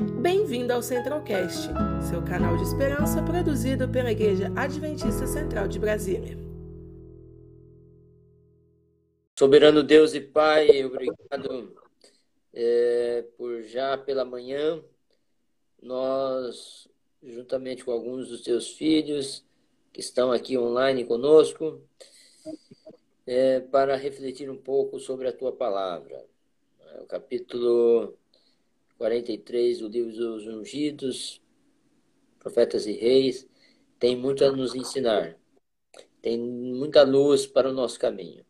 Bem-vindo ao Centralcast, seu canal de esperança produzido pela Igreja Adventista Central de Brasília. Soberano Deus e Pai, obrigado é, por já pela manhã nós, juntamente com alguns dos teus filhos que estão aqui online conosco, é, para refletir um pouco sobre a tua palavra. O capítulo 43 do livro dos Ungidos, Profetas e Reis, tem muito a nos ensinar. Tem muita luz para o nosso caminho.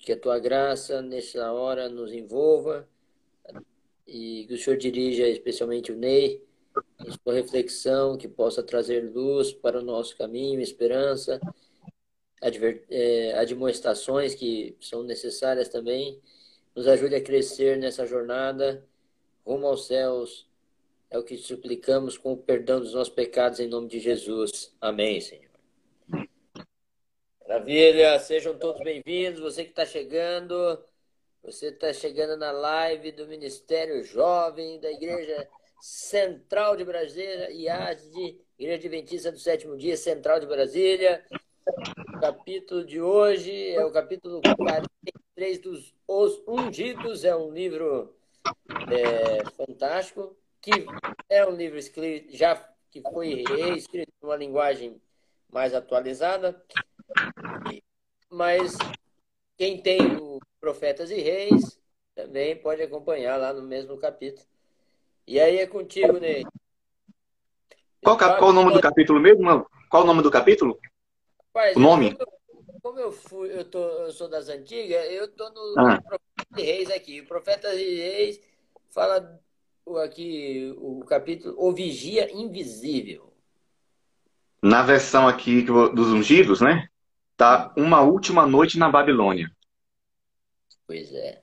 Que a tua graça, nessa hora, nos envolva e que o Senhor dirija especialmente o Ney em sua reflexão, que possa trazer luz para o nosso caminho, esperança, adver, é, admoestações que são necessárias também. Nos ajude a crescer nessa jornada rumo aos céus. É o que suplicamos com o perdão dos nossos pecados em nome de Jesus. Amém, Senhor. Maravilha, sejam todos bem-vindos. Você que está chegando, você está chegando na live do Ministério Jovem da Igreja Central de Brasília, IASD, Igreja Adventista do Sétimo Dia Central de Brasília. O capítulo de hoje é o capítulo 43 dos Os Ungidos, é um livro é, fantástico, que é um livro escrito, já que foi reescrito numa linguagem mais atualizada, mas quem tem o Profetas e Reis também pode acompanhar lá no mesmo capítulo. E aí é contigo, Ney. Qual, qual o nome do capítulo mesmo? Qual o nome do capítulo? Rapaz, o nome? Como, como eu, fui, eu, tô, eu sou das antigas, eu tô no, ah. no e Reis aqui. O Profeta e Reis fala aqui o capítulo O Vigia Invisível. Na versão aqui dos ungidos, né? Tá uma última noite na Babilônia. Pois é.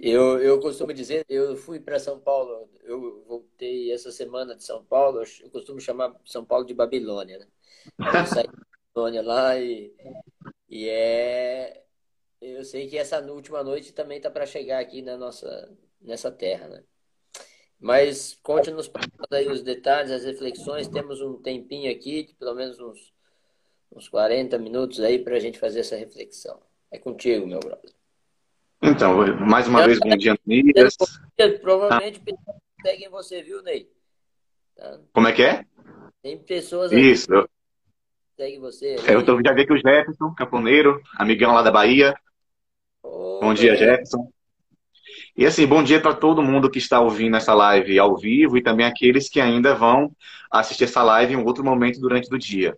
Eu, eu costumo dizer, eu fui para São Paulo, eu voltei essa semana de São Paulo, eu costumo chamar São Paulo de Babilônia, né? Eu saí Babilônia lá e, e é eu sei que essa última noite também tá para chegar aqui na nossa nessa terra, né? Mas conte-nos aí os detalhes, as reflexões. Temos um tempinho aqui, de pelo menos uns, uns 40 minutos aí para a gente fazer essa reflexão. É contigo, meu brother. Então, mais uma vez, bom dia, Anias. Provavelmente ah. pessoas seguem você, viu, Ney? Tá? Como é que é? Tem pessoas Isso. Seguem você. É, eu tô, já vi que o Jefferson, camponeiro, amigão lá da Bahia, bom dia, Jefferson. E assim, bom dia para todo mundo que está ouvindo essa live ao vivo e também aqueles que ainda vão assistir essa live em outro momento durante o dia.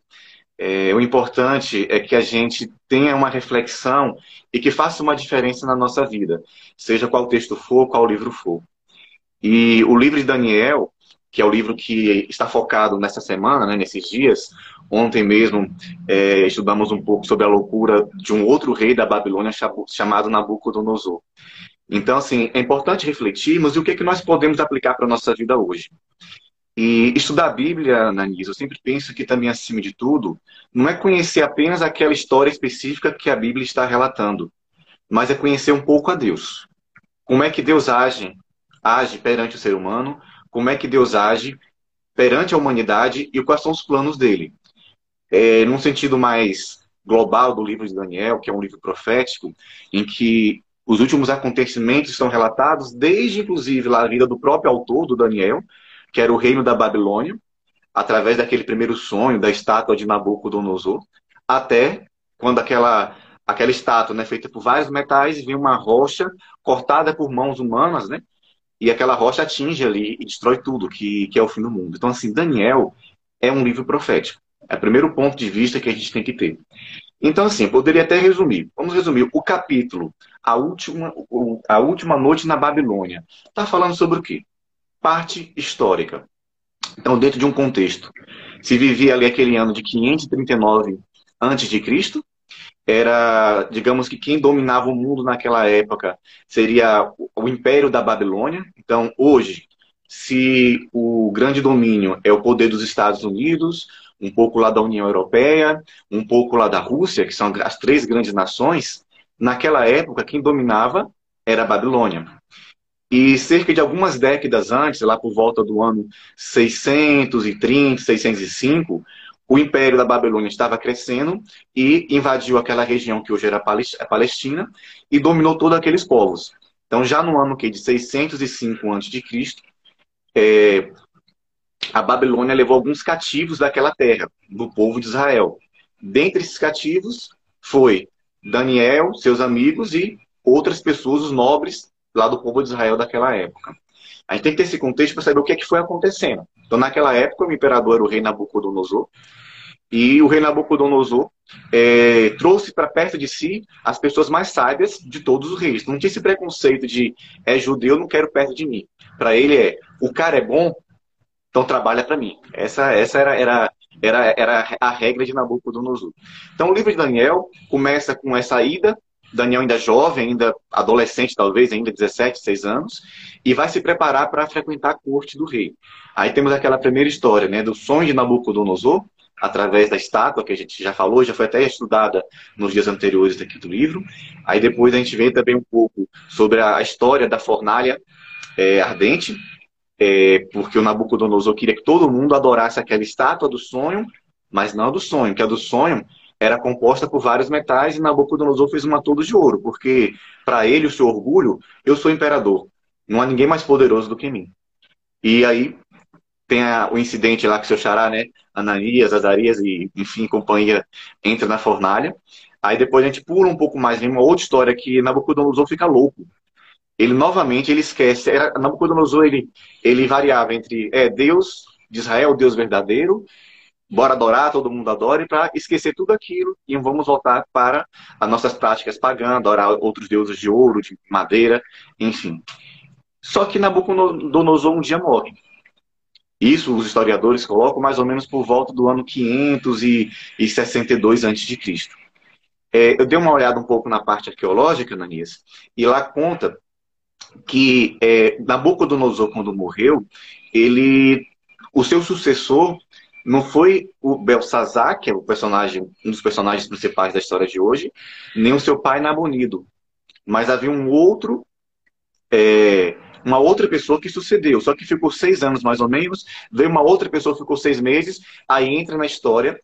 É, o importante é que a gente tenha uma reflexão e que faça uma diferença na nossa vida, seja qual texto for, qual livro for. E o livro de Daniel, que é o livro que está focado nessa semana, né, nesses dias, Ontem mesmo é, estudamos um pouco sobre a loucura de um outro rei da Babilônia chamado Nabucodonosor. Então, assim, é importante refletirmos e o que, é que nós podemos aplicar para a nossa vida hoje. E estudar a Bíblia, Nanise, eu sempre penso que também, acima de tudo, não é conhecer apenas aquela história específica que a Bíblia está relatando, mas é conhecer um pouco a Deus. Como é que Deus age, age perante o ser humano, como é que Deus age perante a humanidade e quais são os planos dele é, num sentido mais global do livro de Daniel, que é um livro profético, em que os últimos acontecimentos estão relatados, desde inclusive a vida do próprio autor do Daniel, que era o reino da Babilônia, através daquele primeiro sonho da estátua de Nabucodonosor, até quando aquela aquela estátua, né, feita por vários metais, vem uma rocha cortada por mãos humanas, né? E aquela rocha atinge ali e destrói tudo, que, que é o fim do mundo. Então, assim, Daniel é um livro profético. É o primeiro ponto de vista que a gente tem que ter. Então, assim, poderia até resumir. Vamos resumir. O capítulo, a última, a última noite na Babilônia, está falando sobre o quê? Parte histórica. Então, dentro de um contexto, se vivia ali aquele ano de 539 a.C., era, digamos que quem dominava o mundo naquela época seria o Império da Babilônia. Então, hoje, se o grande domínio é o poder dos Estados Unidos, um pouco lá da União Europeia, um pouco lá da Rússia, que são as três grandes nações, naquela época quem dominava era a Babilônia. E cerca de algumas décadas antes, lá por volta do ano 630, 605, o Império da Babilônia estava crescendo e invadiu aquela região que hoje era a Palestina e dominou todos aqueles povos. Então, já no ano que de 605 a.C., é, a Babilônia levou alguns cativos daquela terra, do povo de Israel. Dentre esses cativos foi Daniel, seus amigos e outras pessoas, os nobres lá do povo de Israel daquela época. A gente tem que ter esse contexto para saber o que, é que foi acontecendo. Então, naquela época, o imperador era o rei Nabucodonosor, e o rei Nabucodonosor é, trouxe para perto de si as pessoas mais sábias de todos os reis. Não tinha esse preconceito de é judeu, não quero perto de mim. Para ele é o cara é bom, então trabalha para mim. Essa, essa era, era, era, era a regra de Nabucodonosor. Então o livro de Daniel começa com essa ida, Daniel ainda jovem, ainda adolescente talvez, ainda 17, 6 anos, e vai se preparar para frequentar a corte do rei. Aí temos aquela primeira história, né, do sonho de Nabucodonosor, através da estátua, que a gente já falou, já foi até estudada nos dias anteriores aqui do livro. Aí depois a gente vê também um pouco sobre a história da fornalha é, ardente, é, porque o Nabucodonosor queria que todo mundo adorasse aquela estátua do sonho, mas não a do sonho, que a do sonho era composta por vários metais e Nabucodonosor fez uma toda de ouro, porque para ele, o seu orgulho, eu sou imperador, não há ninguém mais poderoso do que mim. E aí tem a, o incidente lá que o seu xará, né, Ananias, Azarias e, enfim, companhia entra na fornalha. Aí depois a gente pula um pouco mais em uma outra história que Nabucodonosor fica louco. Ele novamente ele esquece. Era, Nabucodonosor ele, ele variava entre é, Deus de Israel, Deus verdadeiro, bora adorar, todo mundo adore, para esquecer tudo aquilo e vamos voltar para as nossas práticas pagãs, adorar outros deuses de ouro, de madeira, enfim. Só que Nabucodonosor um dia morre. Isso os historiadores colocam mais ou menos por volta do ano 562 a.C. É, eu dei uma olhada um pouco na parte arqueológica, Nanias, e lá conta que é, Nabucodonosor, quando morreu, ele, o seu sucessor não foi o Belsazar, que é o personagem, um dos personagens principais da história de hoje, nem o seu pai Nabonido, mas havia um outro é, uma outra pessoa que sucedeu, só que ficou seis anos mais ou menos, veio uma outra pessoa ficou seis meses, aí entra na história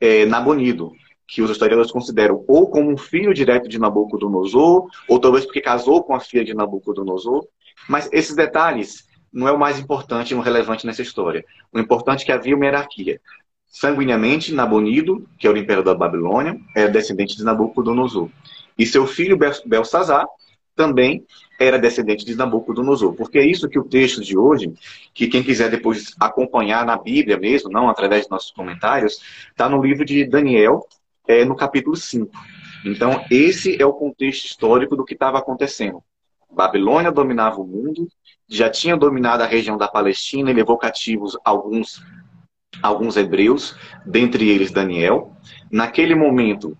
é, Nabonido, que os historiadores consideram ou como um filho direto de Nabucodonosor, ou talvez porque casou com a filha de Nabucodonosor, mas esses detalhes não é o mais importante e o relevante nessa história. O importante é que havia uma hierarquia. Sanguineamente, Nabonido, que era o imperador da Babilônia, é descendente de Nabucodonosor. E seu filho Belsazar também era descendente de Nabucodonosor. Porque é isso que o texto de hoje, que quem quiser depois acompanhar na Bíblia mesmo, não através de nossos comentários, está no livro de Daniel, é, no capítulo 5. Então, esse é o contexto histórico do que estava acontecendo. Babilônia dominava o mundo, já tinha dominado a região da Palestina e levou cativos alguns, alguns hebreus, dentre eles Daniel. Naquele momento,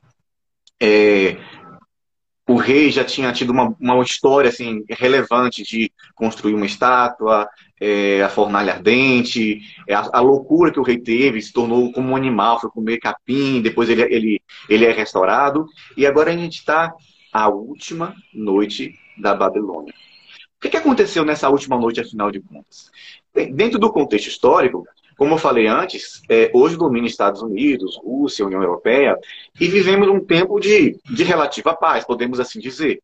é, o rei já tinha tido uma, uma história assim, relevante de construir uma estátua, é, a fornalha ardente, é, a, a, loucura que o rei teve, se tornou como um animal, foi comer capim, depois ele, ele, ele é restaurado. E agora a gente está a última noite da Babilônia. O que, aconteceu nessa última noite, afinal de contas? Dentro do contexto histórico, como eu falei antes, é, hoje domina Estados Unidos, Rússia, União Europeia, e vivemos um tempo de, de relativa paz, podemos assim dizer.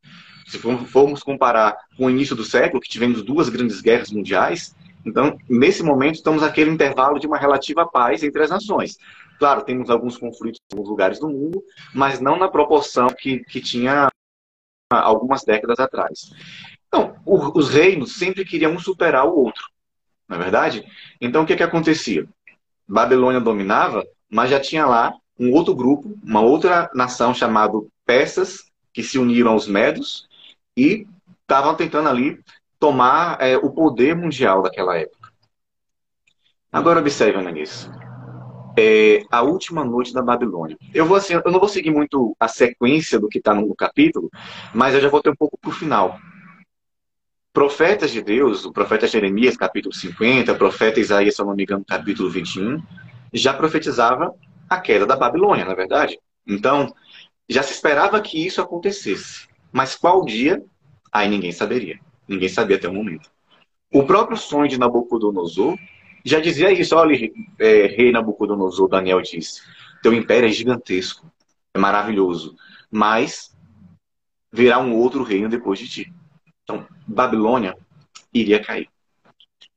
Se formos comparar com o início do século, que tivemos duas grandes guerras mundiais, então, nesse momento, estamos naquele intervalo de uma relativa paz entre as nações. Claro, temos alguns conflitos em alguns lugares do mundo, mas não na proporção que, que tinha algumas décadas atrás. Então, os reinos sempre queriam um superar o outro não é verdade? Então o que, que acontecia? Babilônia dominava, mas já tinha lá um outro grupo, uma outra nação chamada Persas, que se uniram aos Medos e estavam tentando ali tomar é, o poder mundial daquela época. Agora observe, Ananias. É, a última noite da Babilônia. Eu, vou, assim, eu não vou seguir muito a sequência do que está no capítulo, mas eu já vou ter um pouco para o final profetas de Deus, o profeta Jeremias, capítulo 50, o profeta Isaías, se eu não me engano, capítulo 21, já profetizava a queda da Babilônia, na é verdade? Então, já se esperava que isso acontecesse. Mas qual dia? Aí ninguém saberia. Ninguém sabia até o momento. O próprio sonho de Nabucodonosor já dizia isso. Olha, é, rei Nabucodonosor, Daniel disse, teu império é gigantesco, é maravilhoso, mas virá um outro reino depois de ti. Babilônia iria cair.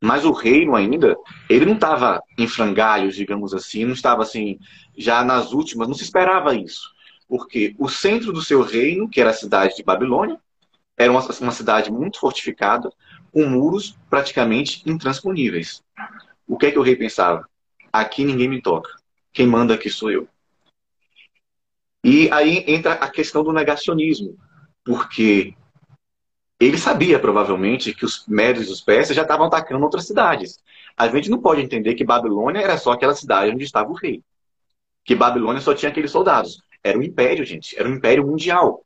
Mas o reino ainda, ele não estava em frangalhos, digamos assim, não estava assim, já nas últimas, não se esperava isso. Porque o centro do seu reino, que era a cidade de Babilônia, era uma, uma cidade muito fortificada, com muros praticamente intransponíveis. O que é que o rei pensava? Aqui ninguém me toca. Quem manda aqui sou eu. E aí entra a questão do negacionismo, porque ele sabia provavelmente que os médios e os persas já estavam atacando outras cidades. A gente não pode entender que Babilônia era só aquela cidade onde estava o rei. Que Babilônia só tinha aqueles soldados. Era um império, gente. Era um império mundial.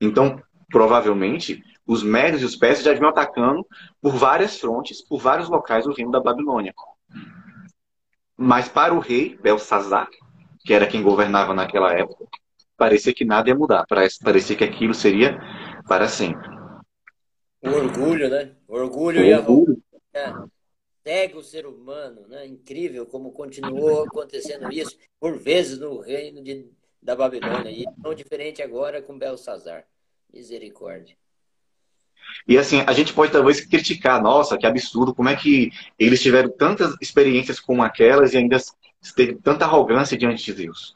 Então, provavelmente, os médios e os persas já vinham atacando por várias frontes, por vários locais do reino da Babilônia. Mas para o rei Belsazar, que era quem governava naquela época, parecia que nada ia mudar. Parecia que aquilo seria para sempre. O orgulho, né? O orgulho, o e orgulho. a cega o ser humano, né? Incrível como continuou acontecendo isso por vezes no reino de, da Babilônia e tão diferente agora com Belsazar. Misericórdia. E assim, a gente pode talvez criticar, nossa, que absurdo, como é que eles tiveram tantas experiências como aquelas e ainda teve tanta arrogância diante de Deus.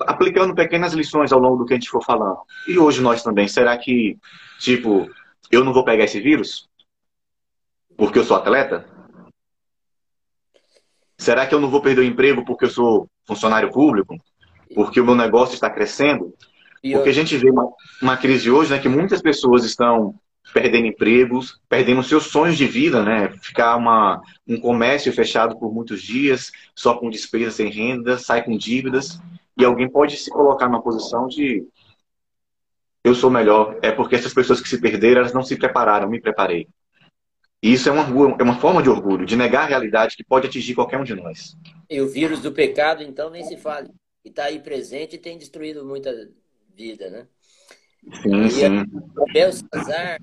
Aplicando pequenas lições ao longo do que a gente for falando. E hoje nós também, será que, tipo, eu não vou pegar esse vírus? Porque eu sou atleta? Será que eu não vou perder o emprego porque eu sou funcionário público? Porque o meu negócio está crescendo? Porque a gente vê uma, uma crise hoje, né, que muitas pessoas estão perdendo empregos, perdendo seus sonhos de vida, né? Ficar uma, um comércio fechado por muitos dias, só com despesas sem renda, sai com dívidas, e alguém pode se colocar numa posição de eu sou melhor, é porque essas pessoas que se perderam, elas não se prepararam, me preparei. E isso é uma, é uma forma de orgulho, de negar a realidade que pode atingir qualquer um de nós. E o vírus do pecado, então, nem se fale. E está aí presente e tem destruído muita vida, né? Sim, e sim. O Belsazar,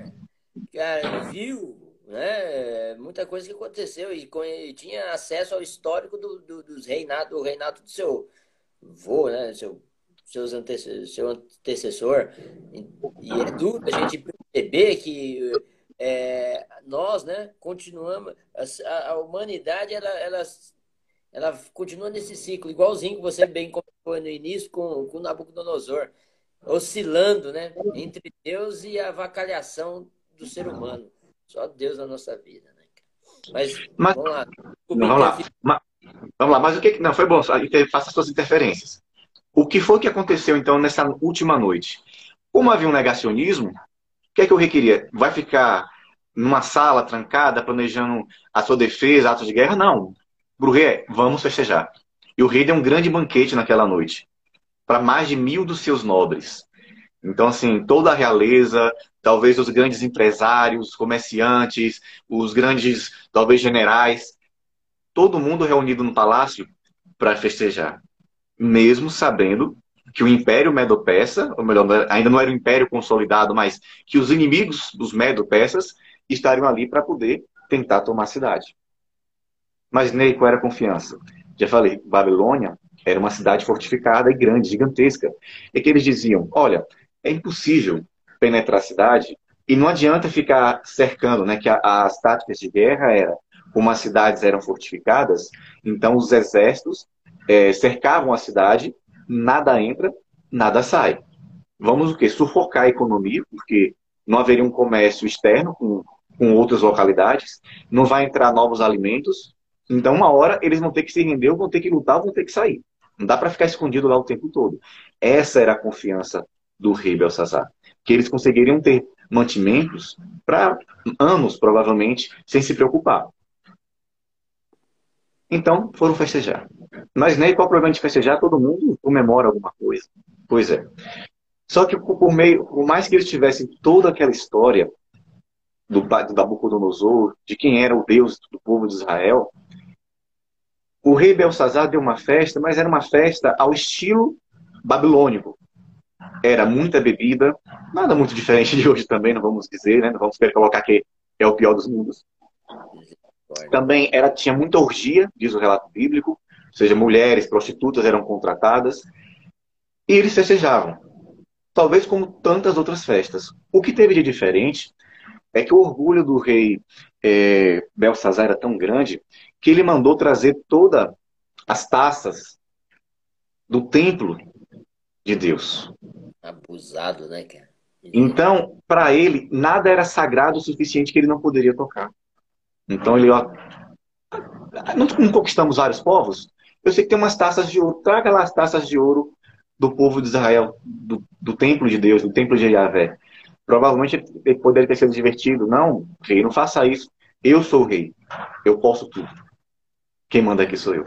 cara, viu né, muita coisa que aconteceu e, e tinha acesso ao histórico do, do, dos reinados, do reinado do seu vô, né, seu, seus antecessor, seu antecessor. E, e é duro a gente perceber que é, nós, né, continuamos, a, a humanidade, ela, ela, ela continua nesse ciclo, igualzinho que você bem comentou no início com, com Nabucodonosor oscilando, né? Entre Deus e a vacalhação do ser humano. Só Deus na nossa vida, né? Mas, mas vamos lá. Não, vamos lá. Mas, vamos lá, mas o que. Não, foi bom, faça as suas interferências. O que foi que aconteceu, então, nessa última noite? Como havia um negacionismo, o que é que eu requeria? Vai ficar numa sala trancada, planejando a sua defesa, atos de guerra? Não. Pro rei, vamos festejar. E o rei deu um grande banquete naquela noite para mais de mil dos seus nobres. Então, assim, toda a realeza, talvez os grandes empresários, comerciantes, os grandes, talvez, generais, todo mundo reunido no palácio para festejar. Mesmo sabendo que o Império Medo-Persa, ou melhor, ainda não era um império consolidado, mas que os inimigos dos Medo-Persas estariam ali para poder tentar tomar a cidade. Mas Ney, qual era a confiança? Já falei, Babilônia era uma cidade fortificada e grande, gigantesca. E que eles diziam: olha, é impossível penetrar a cidade e não adianta ficar cercando, né? Que as táticas de guerra era como as cidades eram fortificadas, então os exércitos é, cercavam a cidade, nada entra, nada sai. Vamos o quê? Sufocar a economia, porque não haveria um comércio externo com, com outras localidades, não vai entrar novos alimentos, então uma hora eles vão ter que se render, vão ter que lutar, vão ter que sair. Não dá para ficar escondido lá o tempo todo. Essa era a confiança do rei Belsazar. Que eles conseguiriam ter mantimentos para anos, provavelmente, sem se preocupar. Então, foram festejar. Mas nem qual o problema de festejar? Todo mundo comemora alguma coisa. Pois é. Só que por, meio, por mais que eles tivessem toda aquela história do, do Nabucodonosor, de quem era o Deus do povo de Israel, o rei Belsazar deu uma festa, mas era uma festa ao estilo babilônico. era muita bebida, nada muito diferente de hoje também, não vamos dizer, né? Não vamos querer colocar que é o pior dos mundos. Também era, tinha muita orgia, diz o relato bíblico, ou seja, mulheres, prostitutas eram contratadas, e eles festejavam. Talvez como tantas outras festas. O que teve de diferente é que o orgulho do rei é, Belsazar era tão grande que ele mandou trazer todas as taças do templo de Deus. Abusado, né, cara? Então, para ele, nada era sagrado o suficiente que ele não poderia tocar. Então ele, ó, não conquistamos vários povos? Eu sei que tem umas taças de ouro. Traga lá as taças de ouro do povo de Israel, do, do templo de Deus, do templo de Yahvé. Provavelmente ele poderia ter sido divertido. Não, rei, não faça isso. Eu sou o rei. Eu posso tudo. Quem manda aqui sou eu.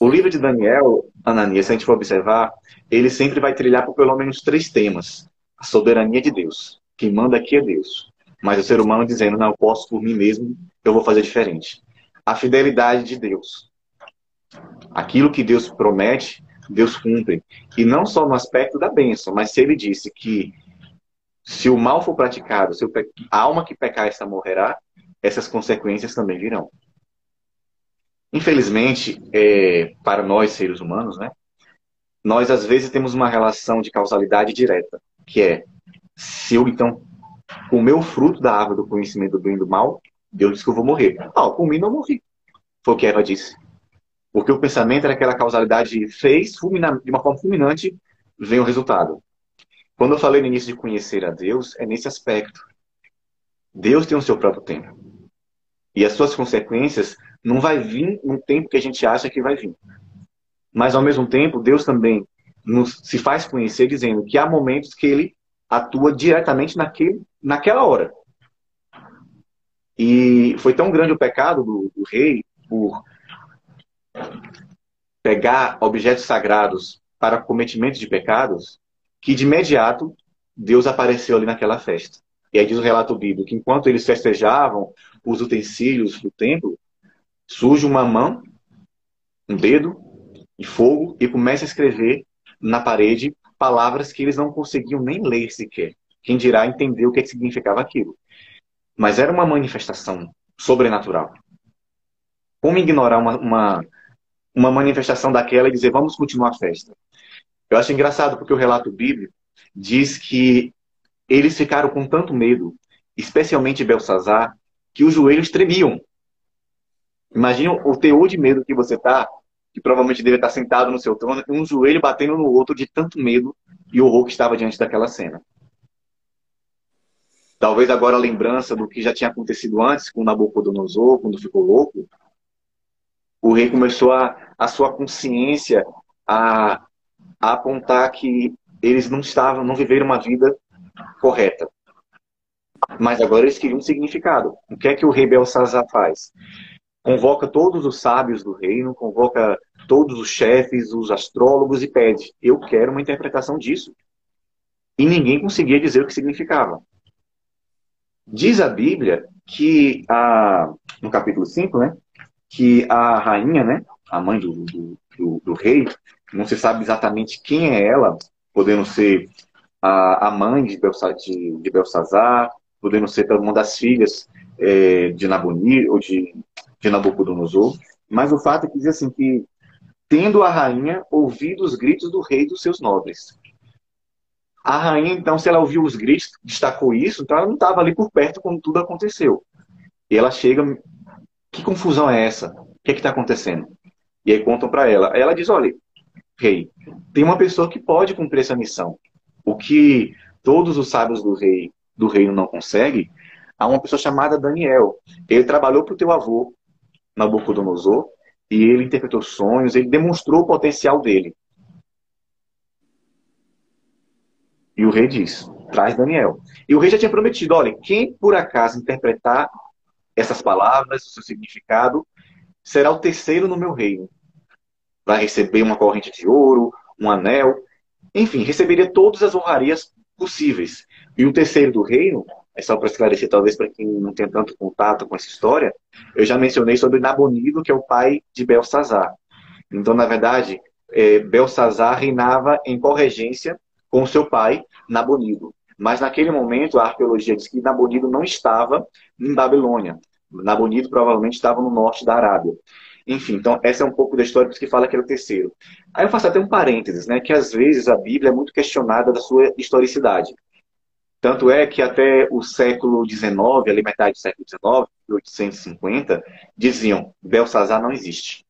O livro de Daniel, Ananias, se a gente for observar, ele sempre vai trilhar por pelo menos três temas. A soberania de Deus. Quem manda aqui é Deus. Mas o ser humano dizendo, não, eu posso por mim mesmo, eu vou fazer diferente. A fidelidade de Deus. Aquilo que Deus promete, Deus cumpre. E não só no aspecto da bênção, mas se ele disse que se o mal for praticado, se a alma que pecar esta morrerá, essas consequências também virão. Infelizmente, é, para nós seres humanos, né, nós às vezes temos uma relação de causalidade direta, que é se eu então comer o fruto da árvore do conhecimento do bem e do mal, Deus disse que eu vou morrer. Ah, comi não morri. Foi o que Eva disse. Porque o pensamento era aquela causalidade fez, de uma forma fulminante, vem o resultado. Quando eu falei no início de conhecer a Deus, é nesse aspecto. Deus tem o seu próprio tempo. E as suas consequências não vai vir no tempo que a gente acha que vai vir. Mas, ao mesmo tempo, Deus também nos, se faz conhecer dizendo que há momentos que ele atua diretamente naquele, naquela hora. E foi tão grande o pecado do, do rei por pegar objetos sagrados para cometimento de pecados, que de imediato Deus apareceu ali naquela festa. E aí diz o relato bíblico que enquanto eles festejavam os utensílios do templo, surge uma mão, um dedo e fogo e começa a escrever na parede palavras que eles não conseguiam nem ler sequer. Quem dirá entender o que significava aquilo. Mas era uma manifestação sobrenatural. Como ignorar uma, uma, uma manifestação daquela e dizer vamos continuar a festa? Eu acho engraçado porque o relato bíblico diz que eles ficaram com tanto medo, especialmente Belsazar, que os joelhos tremiam. Imagina o teor de medo que você tá, que provavelmente deve estar sentado no seu trono, um joelho batendo no outro de tanto medo e horror que estava diante daquela cena. Talvez agora a lembrança do que já tinha acontecido antes com Nabucodonosor, quando ficou louco, o rei começou a, a sua consciência a, a apontar que eles não estavam, não viveram uma vida correta. Mas agora eles queriam um significado. O que é que o rei Belsazar faz? Convoca todos os sábios do reino, convoca todos os chefes, os astrólogos e pede: Eu quero uma interpretação disso. E ninguém conseguia dizer o que significava. Diz a Bíblia que, a, no capítulo 5, né, que a rainha, né, a mãe do, do, do, do rei, não se sabe exatamente quem é ela, podendo ser a, a mãe de, Belsa, de, de Belsazar, podendo ser uma das filhas é, de Nabonir ou de, de Nabucodonosor. Mas o fato é que diz assim que tendo a rainha ouvido os gritos do rei dos seus nobres. A rainha, então, se ela ouviu os gritos, destacou isso, então ela não estava ali por perto quando tudo aconteceu. E ela chega, que confusão é essa? O que é está acontecendo? E aí contam para ela. Ela diz, olha, rei, tem uma pessoa que pode cumprir essa missão. O que todos os sábios do rei do reino não conseguem, há uma pessoa chamada Daniel. Ele trabalhou para o teu avô, Nabucodonosor, e ele interpretou sonhos, ele demonstrou o potencial dele. E o rei diz: traz Daniel. E o rei já tinha prometido: olha, quem por acaso interpretar essas palavras, o seu significado, será o terceiro no meu reino. Vai receber uma corrente de ouro, um anel, enfim, receberia todas as honrarias possíveis. E o terceiro do reino, é só para esclarecer, talvez para quem não tem tanto contato com essa história, eu já mencionei sobre Nabonido, que é o pai de Belsazar. Então, na verdade, é, Belsazar reinava em corregência com seu pai, Nabonido. Mas naquele momento a arqueologia diz que Nabonido não estava em Babilônia. Nabonido provavelmente estava no norte da Arábia. Enfim, então essa é um pouco da história que fala que era o terceiro. Aí eu faço até um parênteses, né, que às vezes a Bíblia é muito questionada da sua historicidade. Tanto é que até o século XIX, ali metade do século XIX, 1850, diziam Belsazar não existe.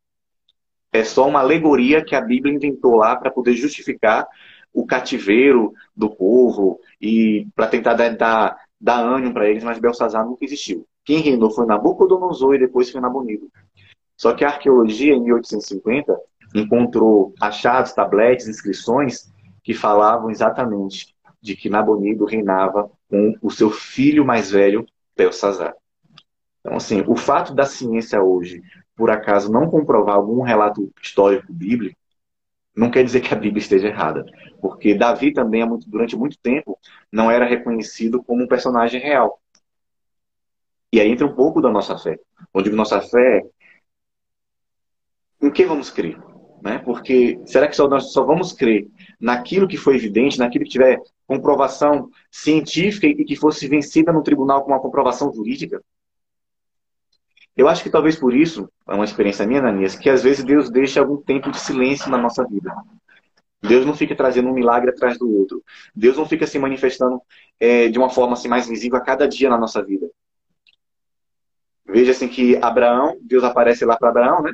É só uma alegoria que a Bíblia inventou lá para poder justificar o cativeiro do povo e para tentar dar, dar, dar ânimo para eles, mas Belsazar nunca existiu. Quem reinou foi Nabucodonosor e depois foi Nabonido. Só que a arqueologia, em 1850, encontrou achados, tabletes, inscrições que falavam exatamente de que Nabonido reinava com o seu filho mais velho, Belsazar. Então, assim, o fato da ciência hoje, por acaso, não comprovar algum relato histórico bíblico, não quer dizer que a Bíblia esteja errada, porque Davi também, durante muito tempo, não era reconhecido como um personagem real. E aí entra um pouco da nossa fé. Onde nossa fé, em que vamos crer? Né? Porque será que só, nós só vamos crer naquilo que foi evidente, naquilo que tiver comprovação científica e que fosse vencida no tribunal com uma comprovação jurídica? Eu acho que talvez por isso, é uma experiência minha, Ananias, que às vezes Deus deixa algum tempo de silêncio na nossa vida. Deus não fica trazendo um milagre atrás do outro. Deus não fica se manifestando é, de uma forma assim, mais visível a cada dia na nossa vida. Veja assim que Abraão, Deus aparece lá para Abraão, né?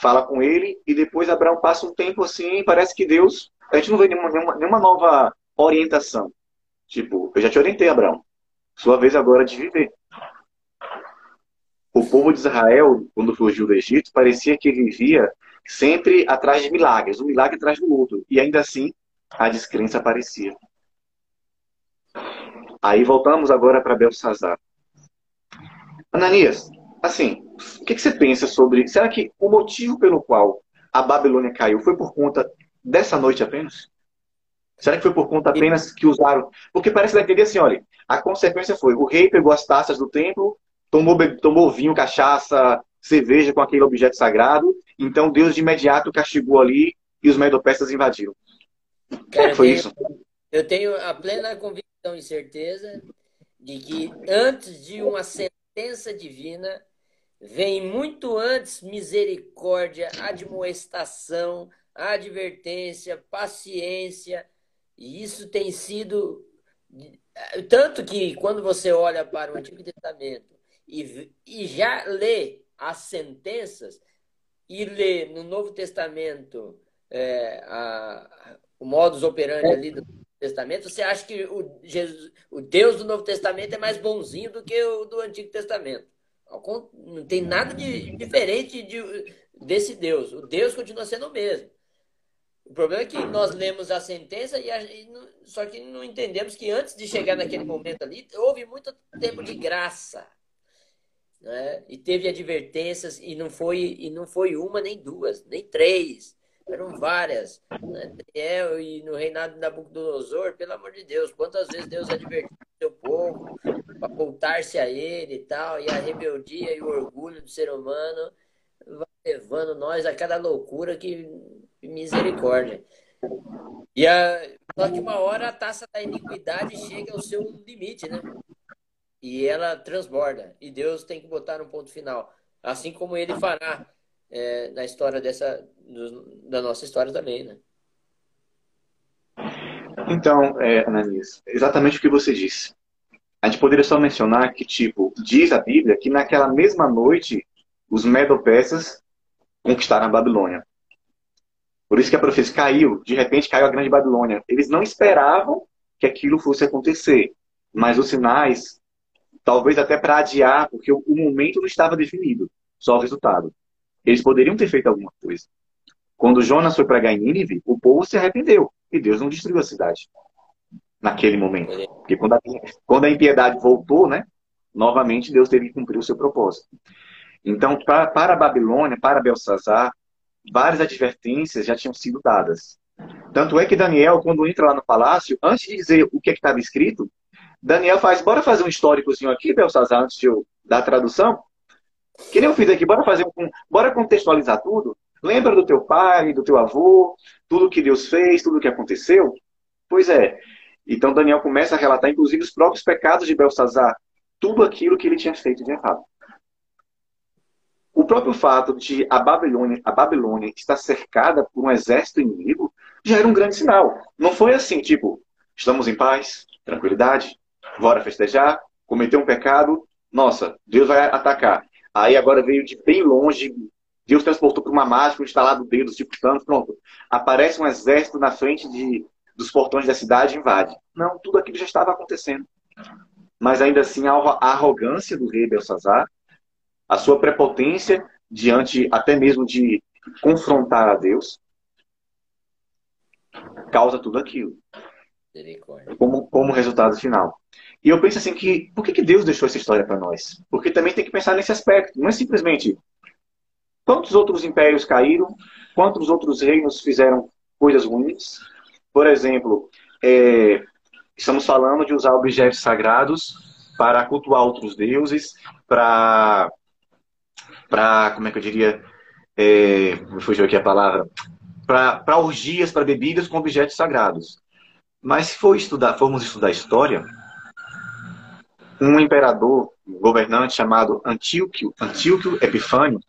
Fala com ele e depois Abraão passa um tempo assim, parece que Deus, a gente não vê nenhuma, nenhuma, nenhuma nova orientação. Tipo, eu já te orientei, Abraão. Sua vez agora de viver. O povo de Israel, quando fugiu do Egito, parecia que vivia sempre atrás de milagres, um milagre atrás do outro. E ainda assim, a descrença aparecia. Aí voltamos agora para Belsazar. Ananias, assim, o que, que você pensa sobre. Será que o motivo pelo qual a Babilônia caiu foi por conta dessa noite apenas? Será que foi por conta apenas que usaram? Porque parece que entender assim, olha, a consequência foi, o rei pegou as taças do templo, tomou, tomou vinho, cachaça, cerveja com aquele objeto sagrado. Então Deus de imediato castigou ali e os medopestas invadiram. Cara, que foi isso? Eu tenho a plena convicção e certeza de que antes de uma sentença divina vem muito antes misericórdia, admoestação, advertência, paciência. E isso tem sido tanto que quando você olha para o Antigo Testamento e, e já lê as sentenças e lê no Novo Testamento é, a, o modus operandi ali do Novo Testamento, você acha que o, Jesus, o Deus do Novo Testamento é mais bonzinho do que o do Antigo Testamento. Não tem nada de diferente de, desse Deus. O Deus continua sendo o mesmo. O problema é que nós lemos a sentença e, a, e só que não entendemos que antes de chegar naquele momento ali, houve muito tempo de graça né? E teve advertências e não foi e não foi uma nem duas, nem três, eram várias. Né? E no reinado de Nabucodonosor, pelo amor de Deus, quantas vezes Deus advertiu o seu povo para voltar-se a ele e tal, e a rebeldia e o orgulho do ser humano levando nós a cada loucura que misericórdia. E a, só que uma hora a taça da iniquidade chega ao seu limite, né? e ela transborda. E Deus tem que botar um ponto final. Assim como ele fará é, na história dessa, da nossa história também, né? Então, é, Ananias, exatamente o que você disse. A gente poderia só mencionar que, tipo, diz a Bíblia que naquela mesma noite os Medo-Persas conquistaram a Babilônia. Por isso que a profecia caiu, de repente caiu a grande Babilônia. Eles não esperavam que aquilo fosse acontecer, mas os sinais talvez até para adiar, porque o, momento não estava definido, só o resultado. Eles poderiam ter feito alguma coisa. Quando Jonas foi pregar em Nínive, o povo se arrependeu e Deus não destruiu a cidade naquele momento. Porque quando a, quando a impiedade voltou, né, novamente Deus teve que cumprir o seu propósito. Então, para, para a Babilônia, para Belsazar, várias advertências já tinham sido dadas. Tanto é que Daniel, quando entra lá no palácio, antes de dizer o que é estava escrito, Daniel faz, bora fazer um históricozinho aqui, Belsazar, antes de eu dar a tradução? Que nem eu fiz aqui, bora fazer um, bora contextualizar tudo. Lembra do teu pai, do teu avô, tudo que Deus fez, tudo que aconteceu? Pois é. Então Daniel começa a relatar, inclusive, os próprios pecados de Belsazar, tudo aquilo que ele tinha feito de errado. O próprio fato de a Babilônia, a Babilônia estar cercada por um exército inimigo já era um grande sinal. Não foi assim, tipo, estamos em paz, tranquilidade, bora festejar, cometeu um pecado, nossa, Deus vai atacar. Aí agora veio de bem longe, Deus transportou para uma mágica, instalado dedos, tipo Thanos, pronto. Aparece um exército na frente de, dos portões da cidade e invade. Não, tudo aquilo já estava acontecendo. Mas ainda assim, a arrogância do rei Belsazar, a sua prepotência diante até mesmo de confrontar a Deus, causa tudo aquilo. Como, como resultado final. E eu penso assim que, por que, que Deus deixou essa história para nós? Porque também tem que pensar nesse aspecto. Não é simplesmente quantos outros impérios caíram, quantos outros reinos fizeram coisas ruins. Por exemplo, é, estamos falando de usar objetos sagrados para cultuar outros deuses, para, para como é que eu diria, é, fugiu aqui a palavra, para orgias, para bebidas com objetos sagrados. Mas se for estudar, formos estudar história, um imperador, um governante chamado Antíoquio, Antíoquio Epifânio,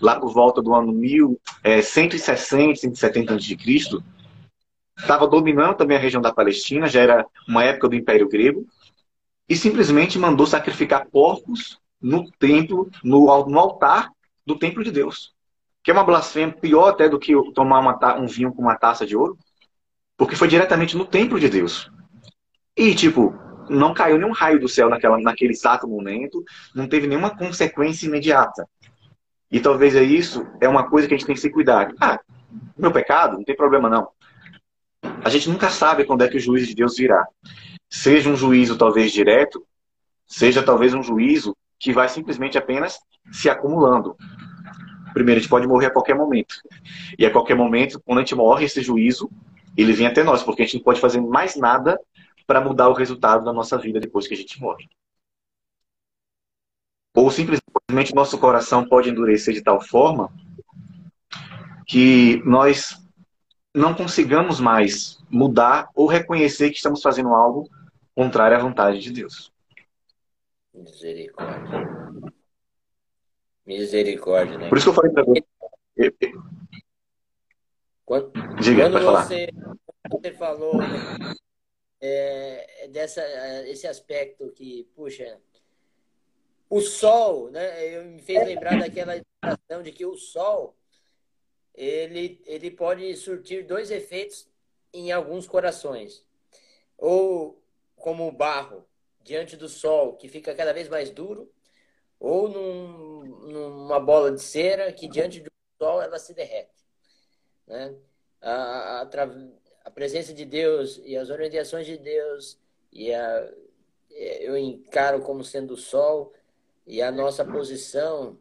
lá por volta do ano 1160, 170 a.C., estava dominando também a região da Palestina, já era uma época do Império Grego, e simplesmente mandou sacrificar porcos no templo, no, no altar do templo de Deus. Que é uma blasfêmia pior até do que tomar uma, um vinho com uma taça de ouro, porque foi diretamente no templo de Deus. E, tipo, não caiu nenhum raio do céu naquela, naquele exato momento, não teve nenhuma consequência imediata. E talvez é isso, é uma coisa que a gente tem que se cuidar. Ah, meu pecado, não tem problema não. A gente nunca sabe quando é que o juízo de Deus virá. Seja um juízo talvez direto, seja talvez um juízo que vai simplesmente apenas se acumulando. Primeiro, a gente pode morrer a qualquer momento. E a qualquer momento, quando a gente morre, esse juízo, ele vem até nós, porque a gente não pode fazer mais nada para mudar o resultado da nossa vida depois que a gente morre. Ou simplesmente nosso coração pode endurecer de tal forma que nós não consigamos mais mudar ou reconhecer que estamos fazendo algo contrário à vontade de Deus. Misericórdia. Misericórdia, né? Por isso que eu falei para você. Quando, Diga, quando você, você falou né, é, dessa, esse aspecto que, puxa, o sol, né? Eu me fez lembrar daquela ilustração de que o sol ele, ele pode surtir dois efeitos em alguns corações. Ou como o barro diante do sol, que fica cada vez mais duro, ou num, numa bola de cera que diante do sol ela se derrete. Né? A, a, a presença de Deus e as orientações de Deus e a, eu encaro como sendo o sol e a nossa posição,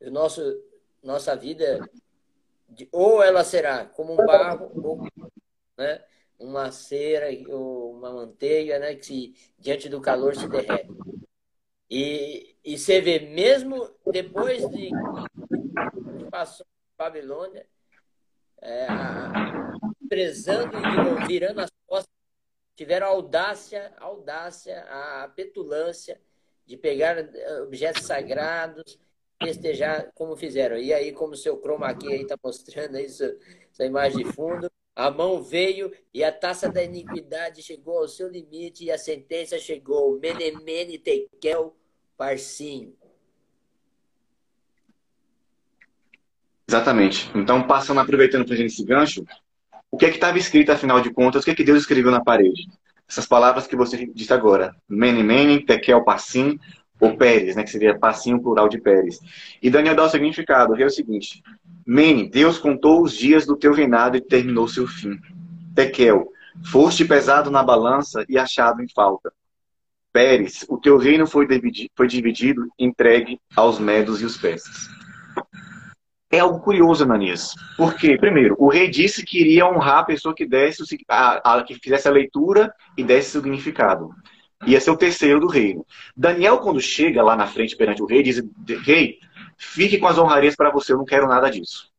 o nosso nossa vida ou ela será como um barro ou né, uma cera ou uma manteiga, né, que se, diante do calor se derrete. E, e você vê mesmo depois de passou Babilônia, é, prezando e virando as costas, tiveram a audácia, a audácia, a petulância de pegar eh, objetos sagrados, festejar como fizeram. E aí, como o seu chroma aqui está mostrando isso, essa imagem de fundo, a mão veio e a taça da iniquidade chegou ao seu limite e a sentença chegou. Menemene tekel parcinho. Exatamente. Então, passando, aproveitando para esse gancho, o que é que estava escrito, afinal de contas, o que é que Deus escreveu na parede? Essas palavras que você disse agora. Mene, mene, tekel, passim, ou Pérez, né, que seria passinho plural de Pérez. E Daniel dá o significado, que é o seguinte. Mene, Deus contou os dias do teu reinado e terminou seu fim. Tekel, foste pesado na balança e achado em falta. Pérez, o teu reino foi dividido, entregue aos medos e os persas é algo curioso, Ananias. Porque, primeiro, o rei disse que iria honrar a pessoa que desse a, a, que fizesse a leitura e desse significado. Ia ser o terceiro do reino. Daniel, quando chega lá na frente perante o rei, diz: Rei, fique com as honrarias para você, eu não quero nada disso.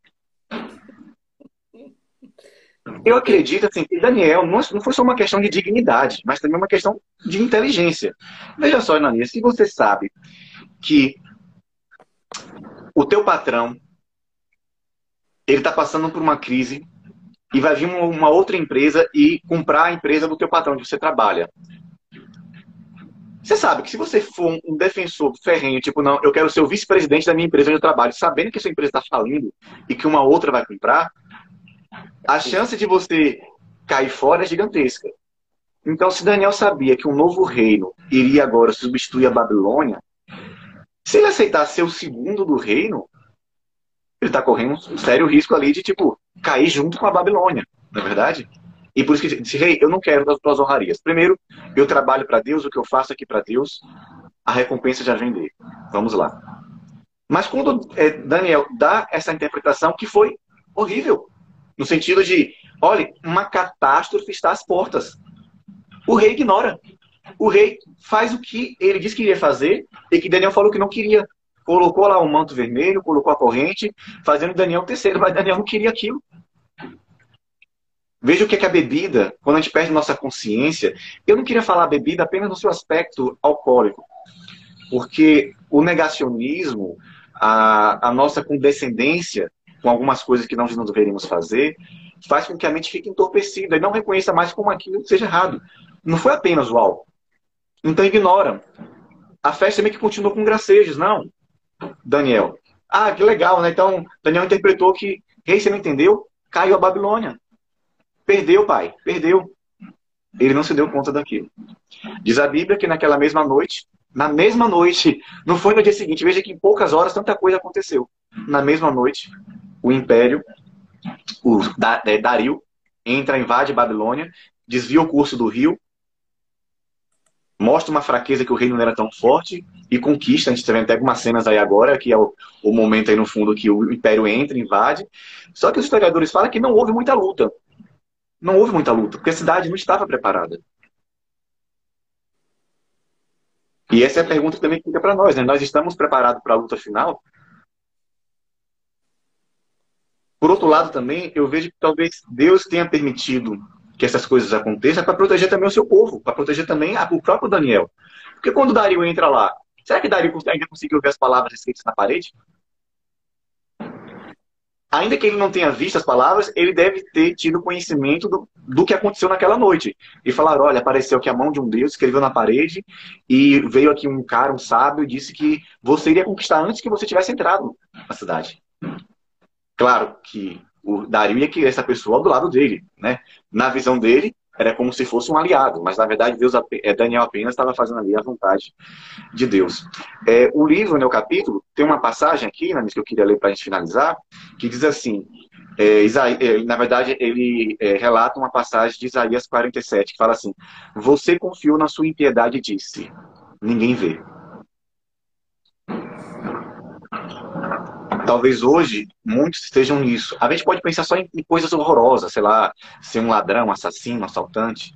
Eu acredito assim, que Daniel não, não foi só uma questão de dignidade, mas também uma questão de inteligência. Veja só, Ananias, se você sabe que o teu patrão ele está passando por uma crise e vai vir uma outra empresa e comprar a empresa do teu patrão onde você trabalha. Você sabe que se você for um defensor ferrenho, tipo, não, eu quero ser o vice-presidente da minha empresa onde eu trabalho, sabendo que essa empresa está falindo e que uma outra vai comprar, a chance de você cair fora é gigantesca. Então, se Daniel sabia que um novo reino iria agora substituir a Babilônia, se ele aceitar ser o segundo do reino, ele está correndo um sério risco ali de, tipo, cair junto com a Babilônia, não é verdade? E por isso que disse, rei, eu não quero das tuas honrarias. Primeiro, eu trabalho para Deus, o que eu faço aqui para Deus, a recompensa já vem dele. Vamos lá. Mas quando é, Daniel dá essa interpretação que foi horrível, no sentido de, olha, uma catástrofe está às portas. O rei ignora. O rei faz o que ele disse que iria fazer e que Daniel falou que não queria. Colocou lá o um manto vermelho, colocou a corrente, fazendo Daniel terceiro, mas Daniel não queria aquilo. Veja o que é, a bebida, quando a gente perde nossa consciência. Eu não queria falar bebida apenas no seu aspecto alcoólico, porque o negacionismo, a, a nossa condescendência com algumas coisas que nós não deveríamos fazer, faz com que a mente fique entorpecida e não reconheça mais como aquilo seja errado. Não foi apenas o álcool. Então ignora. A festa meio que continua com gracejos, não, Daniel. Ah, que legal, né? Então, Daniel interpretou que, rei, você não entendeu? Caiu a Babilônia. Perdeu, pai, perdeu. Ele não se deu conta daquilo. Diz a Bíblia que naquela mesma noite, na mesma noite, não foi no dia seguinte, veja que em poucas horas tanta coisa aconteceu. Na mesma noite, o império, o é, Dario, entra, invade Babilônia, desvia o curso do rio, mostra uma fraqueza que o reino não era tão forte e conquista. A gente está vendo até algumas cenas aí agora, que é o, o momento aí no fundo que o império entra, invade. Só que os historiadores falam que não houve muita luta não houve muita luta, porque a cidade não estava preparada. E essa é a pergunta que também fica para nós, né? Nós estamos preparados para a luta final? Por outro lado, também, eu vejo que talvez Deus tenha permitido que essas coisas aconteçam para proteger também o seu povo, para proteger também o próprio Daniel. Porque quando Dario entra lá, será que Dario ainda conseguiu ver as palavras escritas na parede? Ainda que ele não tenha visto as palavras, ele deve ter tido conhecimento do, do que aconteceu naquela noite. E falar, olha, apareceu que a mão de um Deus escreveu na parede e veio aqui um cara, um sábio, disse que você iria conquistar antes que você tivesse entrado na cidade. Claro que o Dario ia querer essa pessoa do lado dele, né? Na visão dele, era como se fosse um aliado, mas na verdade Deus, é, Daniel apenas estava fazendo ali a vontade de Deus. É, o livro, né, o capítulo, tem uma passagem aqui, né, que eu queria ler para a gente finalizar, que diz assim, é, Isaías, é, na verdade ele é, relata uma passagem de Isaías 47, que fala assim, você confiou na sua impiedade e disse, ninguém vê. Talvez hoje muitos estejam nisso. A gente pode pensar só em, coisas horrorosas, sei lá, ser um ladrão, assassino, assaltante.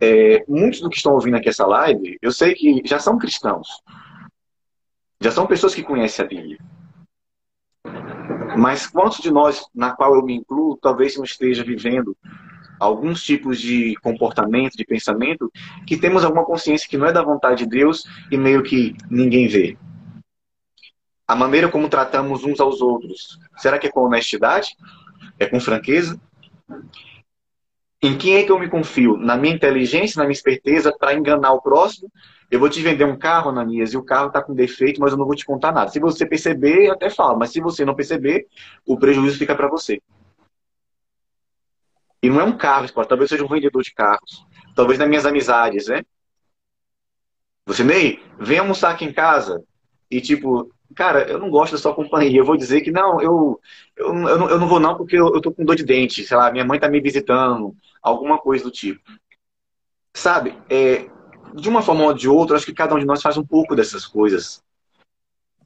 É, muitos do que estão ouvindo aqui essa live, eu sei que já são cristãos. Já são pessoas que conhecem a Bíblia. Mas quantos de nós, na qual eu me incluo, talvez não esteja vivendo alguns tipos de comportamento, de pensamento, que temos alguma consciência que não é da vontade de Deus e meio que ninguém vê a maneira como tratamos uns aos outros, será que é com honestidade? É com franqueza? Em quem é que eu me confio? Na minha inteligência, na minha esperteza para enganar o próximo? Eu vou te vender um carro, Ananias, e o carro está com defeito, mas eu não vou te contar nada. Se você perceber, eu até falo, mas se você não perceber, o prejuízo fica para você. E não é um carro, talvez seja um vendedor de carros. Talvez nas minhas amizades, né? Você, Ney, vem almoçar aqui em casa. E, tipo, cara, eu não gosto da sua companhia. Eu vou dizer que não, eu, eu, eu, não, eu não vou não porque eu, eu tô com dor de dente, sei lá, minha mãe tá me visitando, alguma coisa do tipo. Sabe, é, de uma forma ou de outra, acho que cada um de nós faz um pouco dessas coisas.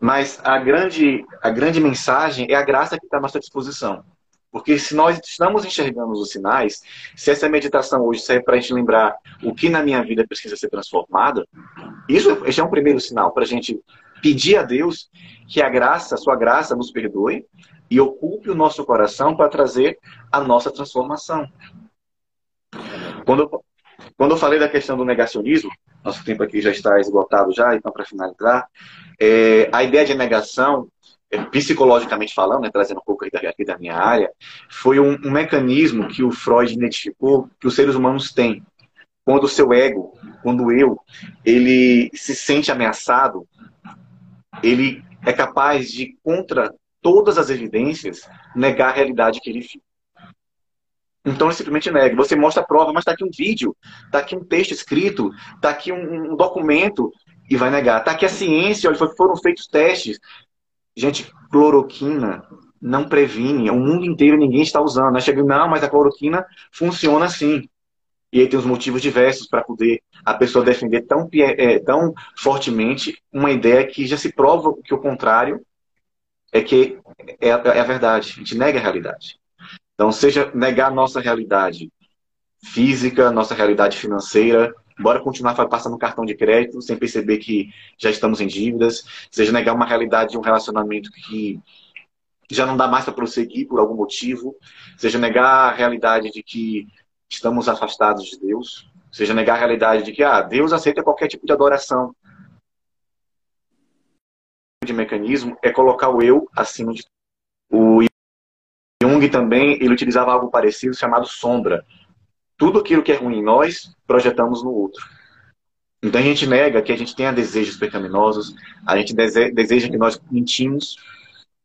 Mas a grande, a grande mensagem é a graça que está à nossa disposição. Porque se nós estamos enxergando os sinais, se essa meditação hoje serve para a gente lembrar o que na minha vida precisa ser transformado, isso, esse é um primeiro sinal para a gente pedir a Deus que a graça, a sua graça nos perdoe e ocupe o nosso coração para trazer a nossa transformação. Quando eu, quando eu falei da questão do negacionismo, nosso tempo aqui já está esgotado já, então para finalizar, é, a ideia de negação, é, psicologicamente falando, né, trazendo um pouco aqui da minha área, foi um, um mecanismo que o Freud identificou que os seres humanos têm. Quando o seu ego, quando eu, ele se sente ameaçado, ele é capaz de, contra todas as evidências, negar a realidade que ele viu. Então ele simplesmente nega. Você mostra a prova, mas está aqui um vídeo, está aqui um texto escrito, está aqui um, um, documento e vai negar. Está aqui a ciência, olha, foram feitos testes. Gente, cloroquina não previne, o mundo inteiro ninguém está usando. Aí chega, não, mas a cloroquina funciona assim. E aí tem os motivos diversos para poder a pessoa defender tão, é, tão fortemente uma ideia que já se prova que o contrário é que é, é a verdade. A gente nega a realidade. Então, seja negar nossa realidade física, nossa realidade financeira, bora continuar passando cartão de crédito sem perceber que já estamos em dívidas, seja negar uma realidade de um relacionamento que já não dá mais para prosseguir por algum motivo, seja negar a realidade de que estamos afastados de Deus, seja negar a realidade de que ah, Deus aceita qualquer tipo de adoração. De mecanismo é colocar o eu acima de o Jung também ele utilizava algo parecido chamado sombra. Tudo aquilo que é ruim em nós, projetamos no outro. Então a gente nega que a gente tenha desejos pecaminosos, a gente deseja que nós mentimos,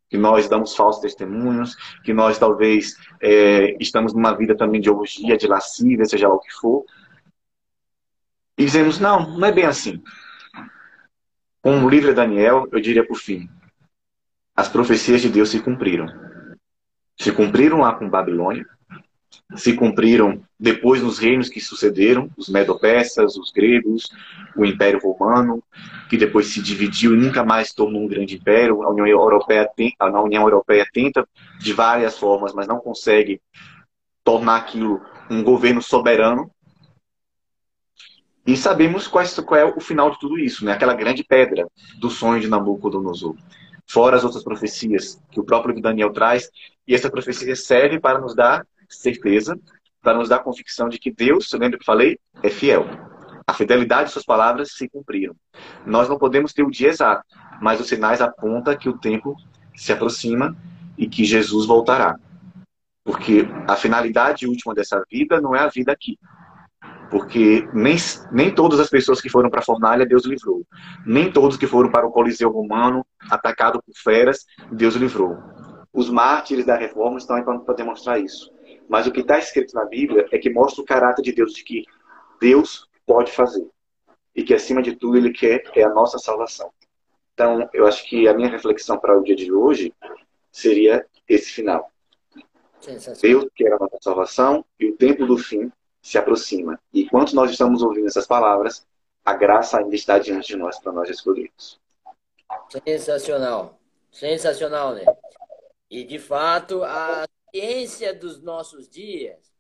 que nós damos falsos testemunhos, que nós talvez é, estamos numa vida também de orgia, de lascívia, seja lá o que for. E dizemos, não, não é bem assim. Com o livro de Daniel, eu diria por fim, as profecias de Deus se cumpriram se cumpriram lá com Babilônia, se cumpriram depois nos reinos que sucederam, os medo-persas, os gregos, o Império Romano, que depois se dividiu e nunca mais tornou um grande império. A União Europeia, a União Europeia tenta de várias formas, mas não consegue tornar aquilo um governo soberano. E sabemos qual é o final de tudo isso, né? aquela grande pedra do sonho de Nabucodonosor fora as outras profecias que o próprio Daniel traz. E essa profecia serve para nos dar certeza, para nos dar convicção de que Deus, lembra que falei, é fiel. A fidelidade de suas palavras se cumpriram. Nós não podemos ter o dia exato, mas os sinais apontam que o tempo se aproxima e que Jesus voltará. Porque a finalidade última dessa vida não é a vida aqui. Porque nem, nem todas as pessoas que foram para a fornalha, Deus livrou. Nem todos que foram para o Coliseu Romano, atacado por feras, Deus livrou. Os mártires da reforma estão aí para demonstrar isso. Mas o que está escrito na Bíblia é que mostra o caráter de Deus, de que Deus pode fazer. E que, acima de tudo, Ele quer é a nossa salvação. Então, eu acho que a minha reflexão para o dia de hoje seria esse final. Deus quer a nossa salvação e o tempo do fim se aproxima. E enquanto nós estamos ouvindo essas palavras, a graça ainda está diante de nós para nós escolhermos. Sensacional. Sensacional, né? E de fato, a ciência dos nossos dias,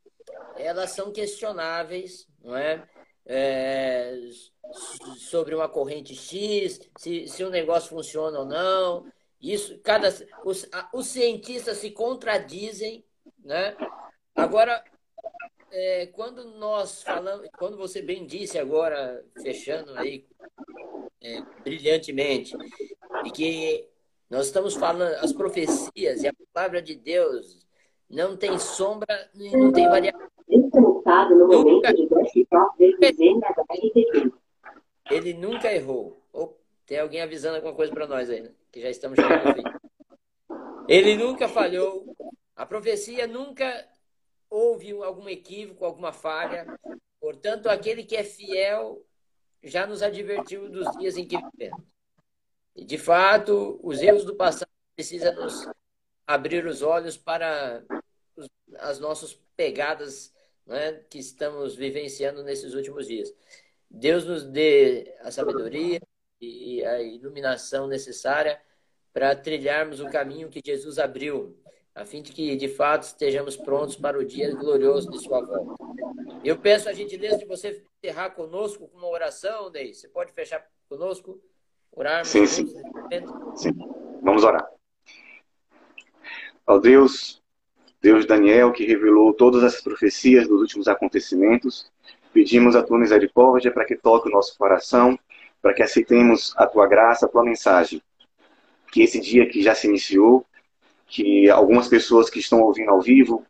elas são questionáveis, não é? é sobre uma corrente X, se, se o negócio funciona ou não. Isso, cada os, os cientistas se contradizem, né? Agora, é, quando nós falamos, quando você bem disse agora, fechando aí é, brilhantemente, e que nós estamos falando as profecias e a palavra de Deus não tem sombra e não tem variação. Nunca, ele nunca errou. Oh, tem alguém avisando alguma coisa para nós aí, né? que já estamos chegando fim. Ele nunca falhou. A profecia nunca houve algum equívoco, alguma falha. Portanto, aquele que é fiel já nos advertiu dos dias em que vivemos. E, de fato, os erros do passado precisam nos abrir os olhos para as nossas pegadas né, que estamos vivenciando nesses últimos dias. Deus nos dê a sabedoria e a iluminação necessária para trilharmos o caminho que Jesus abriu a fim de que, de fato, estejamos prontos para o dia glorioso de sua volta. Eu peço a gentileza de você encerrar conosco com uma oração, Ney. Você pode fechar conosco? Orarmos sim, sim. Sim. Vamos orar. Ó Deus, Deus Daniel, que revelou todas as profecias dos últimos acontecimentos, pedimos a tua misericórdia para que toque o nosso coração, para que aceitemos a tua graça, a tua mensagem. Que esse dia que já se iniciou, que algumas pessoas que estão ouvindo ao vivo,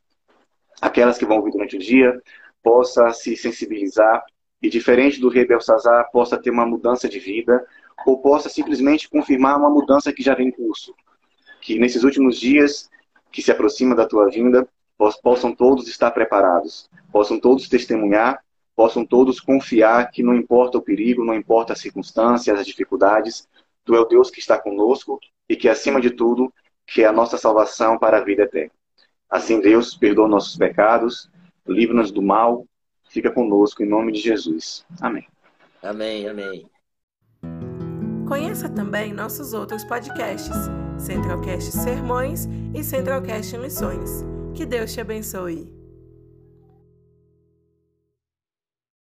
aquelas que vão ouvir durante o dia, possa se sensibilizar e, diferente do rei Belsazar, possa ter uma mudança de vida ou possa simplesmente confirmar uma mudança que já vem em curso. Que nesses últimos dias que se aproxima da tua vinda, possam todos estar preparados, possam todos testemunhar, possam todos confiar que não importa o perigo, não importa as circunstâncias, as dificuldades, tu é o Deus que está conosco e que, acima de tudo, que é a nossa salvação para a vida eterna. Assim, Deus, perdoa nossos pecados, livra-nos do mal, fica conosco em nome de Jesus. Amém. Amém, amém. Conheça também nossos outros podcasts, Centralcast Sermões e Centralcast Missões. Que Deus te abençoe.